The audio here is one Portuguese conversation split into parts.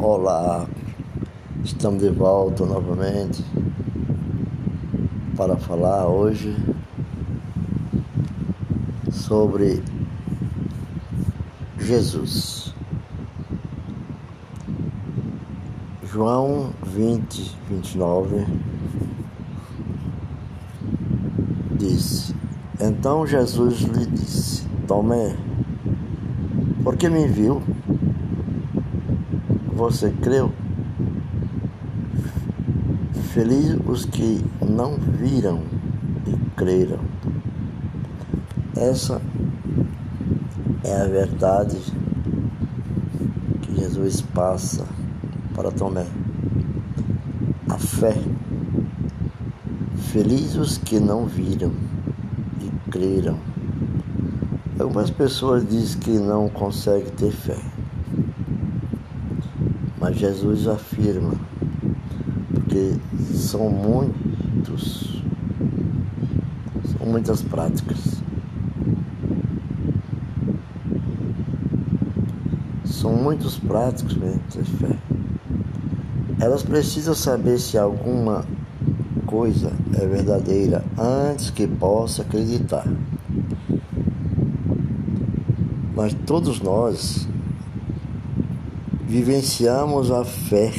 Olá, estamos de volta novamente para falar hoje sobre Jesus. João 20, 29 disse: Então Jesus lhe disse: Tomé, porque me viu? Você creu? Felizes os que não viram e creram. Essa é a verdade que Jesus passa para Tomé. A fé. Felizes os que não viram e creram. Algumas pessoas dizem que não conseguem ter fé. Mas Jesus afirma, porque são muitos, são muitas práticas. São muitos práticos mesmo ter fé. Elas precisam saber se alguma coisa é verdadeira antes que possa acreditar. Mas todos nós vivenciamos a fé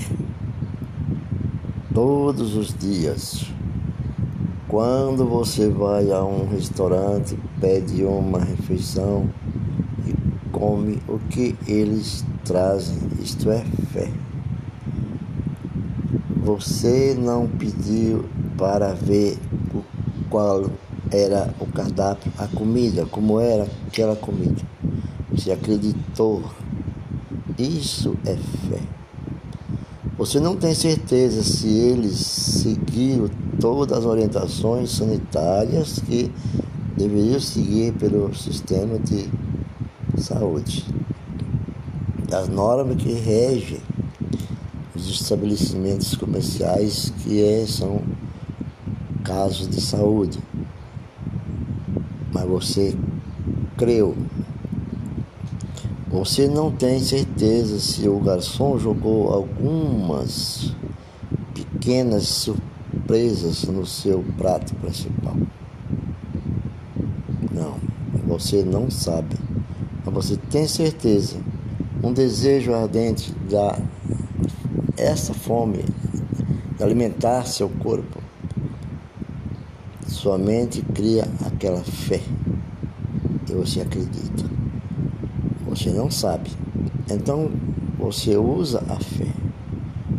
todos os dias. Quando você vai a um restaurante, pede uma refeição e come o que eles trazem, isto é fé. Você não pediu para ver qual era o cardápio, a comida, como era aquela comida. Você acreditou isso é fé. Você não tem certeza se eles seguiram todas as orientações sanitárias que deveriam seguir pelo sistema de saúde. As normas que regem os estabelecimentos comerciais que é, são casos de saúde. Mas você creu você não tem certeza se o garçom jogou algumas pequenas surpresas no seu prato principal. Não, você não sabe. Mas você tem certeza. Um desejo ardente da essa fome de alimentar seu corpo. Sua mente cria aquela fé e você acredita. Você não sabe. Então você usa a fé.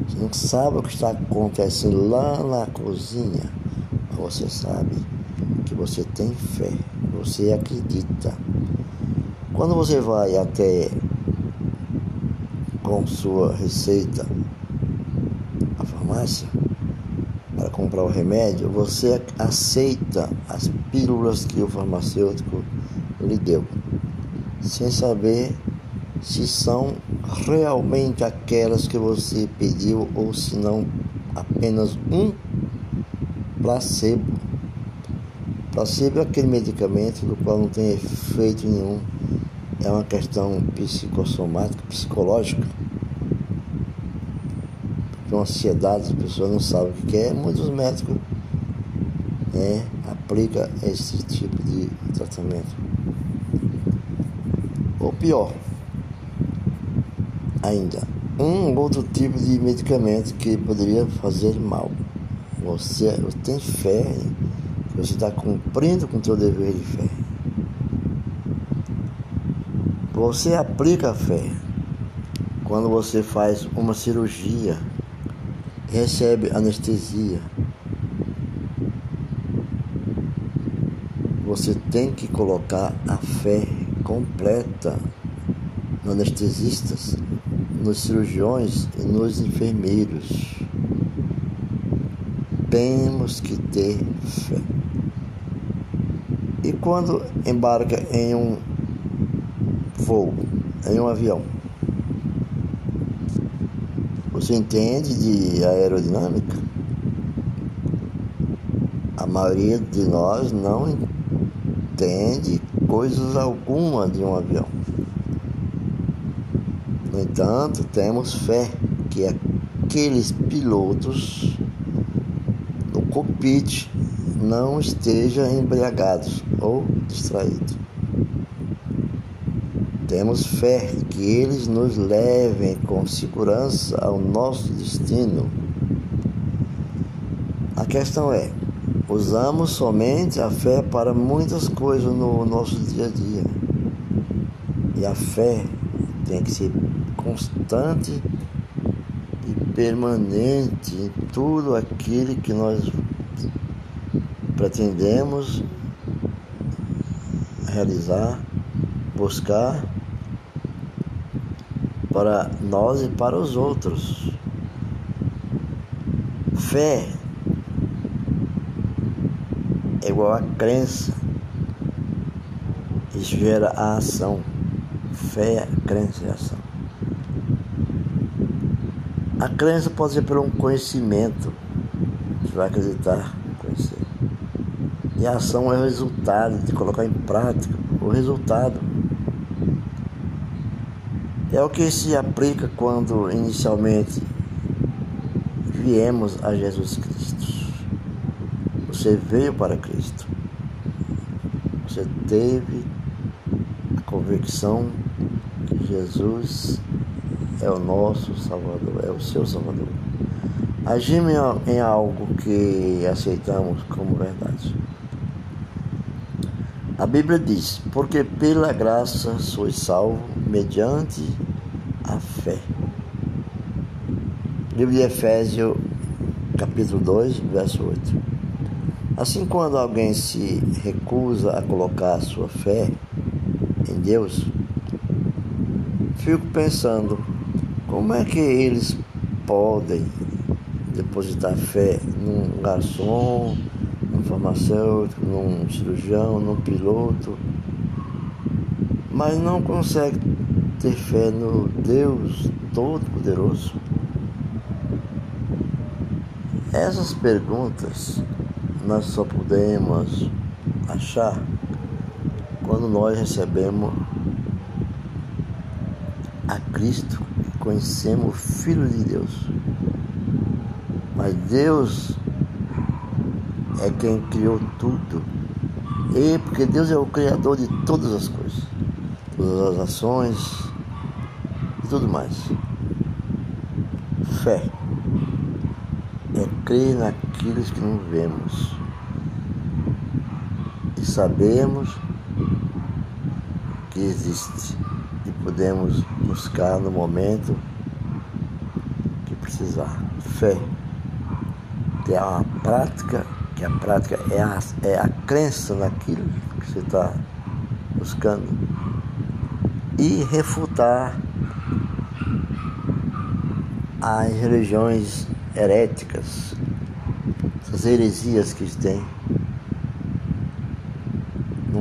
Você não sabe o que está acontecendo lá na cozinha, mas você sabe que você tem fé, você acredita. Quando você vai até com sua receita à farmácia para comprar o remédio, você aceita as pílulas que o farmacêutico lhe deu sem saber se são realmente aquelas que você pediu ou se não apenas um placebo. Placebo é aquele medicamento do qual não tem efeito nenhum. É uma questão psicossomática, psicológica. Porque uma ansiedade, as pessoas não sabem o que é. Muitos médicos né, aplicam esse tipo de tratamento. Pior, ainda, um outro tipo de medicamento que poderia fazer mal. Você tem fé, você está cumprindo com o seu dever de fé. Você aplica a fé quando você faz uma cirurgia, recebe anestesia. Você tem que colocar a fé completa nos anestesistas, nos cirurgiões e nos enfermeiros. Temos que ter fé. E quando embarca em um voo, em um avião, você entende de aerodinâmica? A maioria de nós não entende coisas alguma de um avião. No entanto, temos fé que aqueles pilotos no cockpit não estejam embriagados ou distraídos. Temos fé que eles nos levem com segurança ao nosso destino. A questão é: usamos somente a fé para muitas coisas no nosso dia a dia. E a fé tem que ser constante e permanente em tudo aquilo que nós pretendemos realizar, buscar para nós e para os outros. Fé igual a crença. Isso gera a ação. Fé, crença e ação. A crença pode ser por um conhecimento. Você vai acreditar, conhecer. E a ação é o resultado de colocar em prática o resultado. É o que se aplica quando inicialmente viemos a Jesus Cristo. Você veio para Cristo. Você teve a convicção que Jesus é o nosso Salvador, é o seu Salvador. Agimos em algo que aceitamos como verdade. A Bíblia diz: Porque pela graça sois salvo mediante a fé. Livro de Efésios, capítulo 2, verso 8. Assim, quando alguém se recusa a colocar a sua fé em Deus, fico pensando como é que eles podem depositar fé num garçom, num farmacêutico, num cirurgião, num piloto, mas não consegue ter fé no Deus Todo-Poderoso? Essas perguntas nós só podemos achar quando nós recebemos a Cristo e conhecemos o Filho de Deus. Mas Deus é quem criou tudo. E porque Deus é o criador de todas as coisas, todas as ações e tudo mais. Fé é crer naquilo que não vemos sabemos que existe e podemos buscar no momento que precisar. Fé, que é uma prática que a prática é a, é a crença naquilo que você está buscando e refutar as religiões heréticas, essas heresias que têm,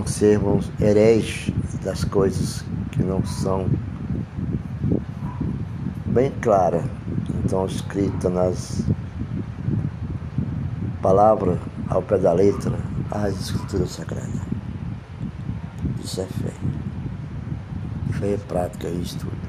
sermos hereges das coisas que não são bem claras, então escritas nas palavras ao pé da letra as escrituras sagradas. Isso é fé. Fé é prática e estudo.